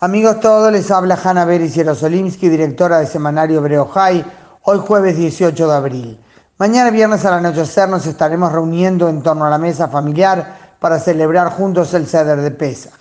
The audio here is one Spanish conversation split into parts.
Amigos todos, les habla Hanna Beris Yerosolimsky, directora de Semanario Hebreo High, hoy jueves 18 de abril. Mañana viernes al anochecer nos estaremos reuniendo en torno a la mesa familiar para celebrar juntos el Seder de Pesach.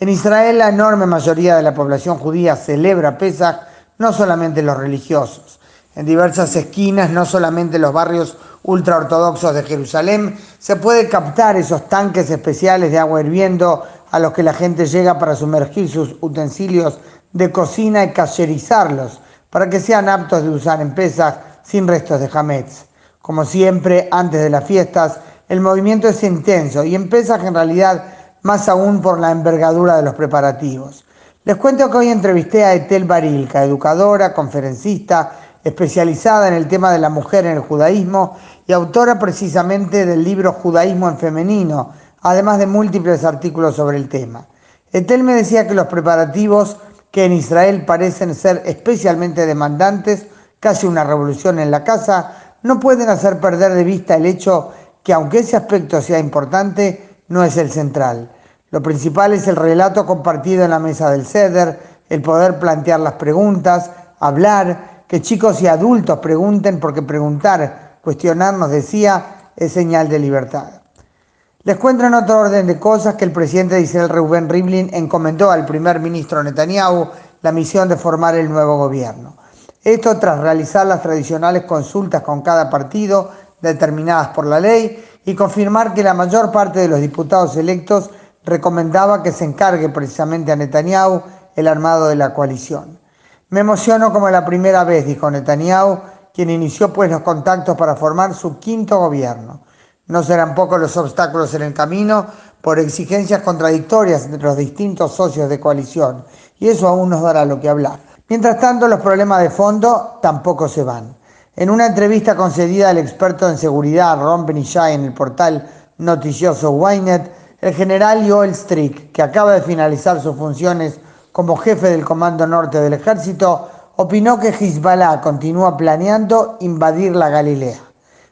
En Israel la enorme mayoría de la población judía celebra Pesach, no solamente los religiosos. En diversas esquinas, no solamente en los barrios ultraortodoxos de Jerusalén, se puede captar esos tanques especiales de agua hirviendo a los que la gente llega para sumergir sus utensilios de cocina y cacherizarlos para que sean aptos de usar en pesas sin restos de hametz. Como siempre, antes de las fiestas, el movimiento es intenso y en pesas en realidad más aún por la envergadura de los preparativos. Les cuento que hoy entrevisté a Etel Barilka, educadora, conferencista, especializada en el tema de la mujer en el judaísmo y autora precisamente del libro Judaísmo en Femenino, además de múltiples artículos sobre el tema. Etel me decía que los preparativos que en Israel parecen ser especialmente demandantes, casi una revolución en la casa, no pueden hacer perder de vista el hecho que aunque ese aspecto sea importante, no es el central. Lo principal es el relato compartido en la mesa del ceder, el poder plantear las preguntas, hablar, que chicos y adultos pregunten, porque preguntar, cuestionar, nos decía, es señal de libertad. Les cuento en otro orden de cosas que el presidente de Israel, Reuben Rivlin, encomendó al primer ministro Netanyahu la misión de formar el nuevo gobierno. Esto tras realizar las tradicionales consultas con cada partido determinadas por la ley y confirmar que la mayor parte de los diputados electos recomendaba que se encargue precisamente a Netanyahu el armado de la coalición. Me emociono como la primera vez, dijo Netanyahu, quien inició pues los contactos para formar su quinto gobierno. No serán pocos los obstáculos en el camino por exigencias contradictorias entre los distintos socios de coalición, y eso aún nos dará lo que hablar. Mientras tanto, los problemas de fondo tampoco se van. En una entrevista concedida al experto en seguridad Ron Benishai en el portal noticioso Wynet, el general Joel Strick, que acaba de finalizar sus funciones como jefe del Comando Norte del Ejército, opinó que Hezbollah continúa planeando invadir la Galilea.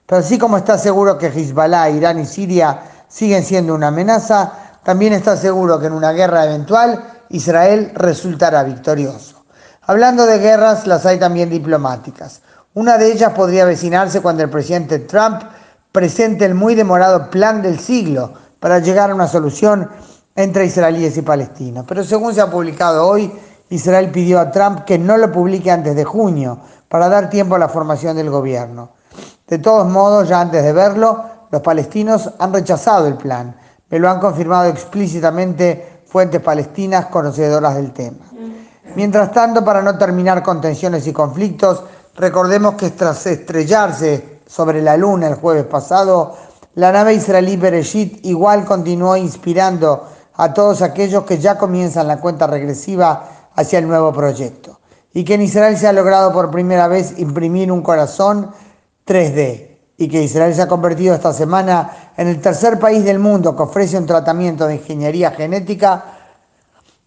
Pero así como está seguro que Hezbollah, Irán y Siria siguen siendo una amenaza, también está seguro que en una guerra eventual Israel resultará victorioso. Hablando de guerras, las hay también diplomáticas. Una de ellas podría avecinarse cuando el presidente Trump presente el muy demorado plan del siglo para llegar a una solución entre israelíes y palestinos. Pero según se ha publicado hoy, Israel pidió a Trump que no lo publique antes de junio para dar tiempo a la formación del gobierno. De todos modos, ya antes de verlo, los palestinos han rechazado el plan. Me lo han confirmado explícitamente fuentes palestinas conocedoras del tema. Mientras tanto, para no terminar con tensiones y conflictos, recordemos que tras estrellarse sobre la luna el jueves pasado, la nave israelí Bereshit igual continuó inspirando a todos aquellos que ya comienzan la cuenta regresiva hacia el nuevo proyecto. Y que en Israel se ha logrado por primera vez imprimir un corazón 3D y que Israel se ha convertido esta semana en el tercer país del mundo que ofrece un tratamiento de ingeniería genética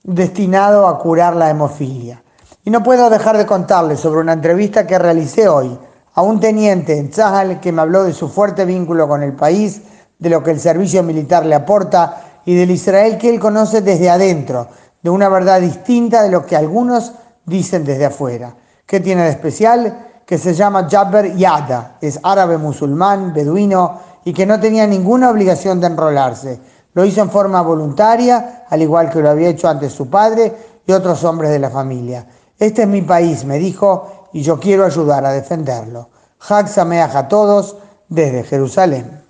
destinado a curar la hemofilia. Y no puedo dejar de contarles sobre una entrevista que realicé hoy a un teniente en Tzahal que me habló de su fuerte vínculo con el país, de lo que el servicio militar le aporta y del Israel que él conoce desde adentro, de una verdad distinta de lo que algunos dicen desde afuera. ¿Qué tiene de especial? que se llama Jabber Yada, es árabe musulmán, beduino y que no tenía ninguna obligación de enrolarse. Lo hizo en forma voluntaria, al igual que lo había hecho antes su padre y otros hombres de la familia. Este es mi país, me dijo, y yo quiero ayudar a defenderlo. Hag Sameach a todos desde Jerusalén.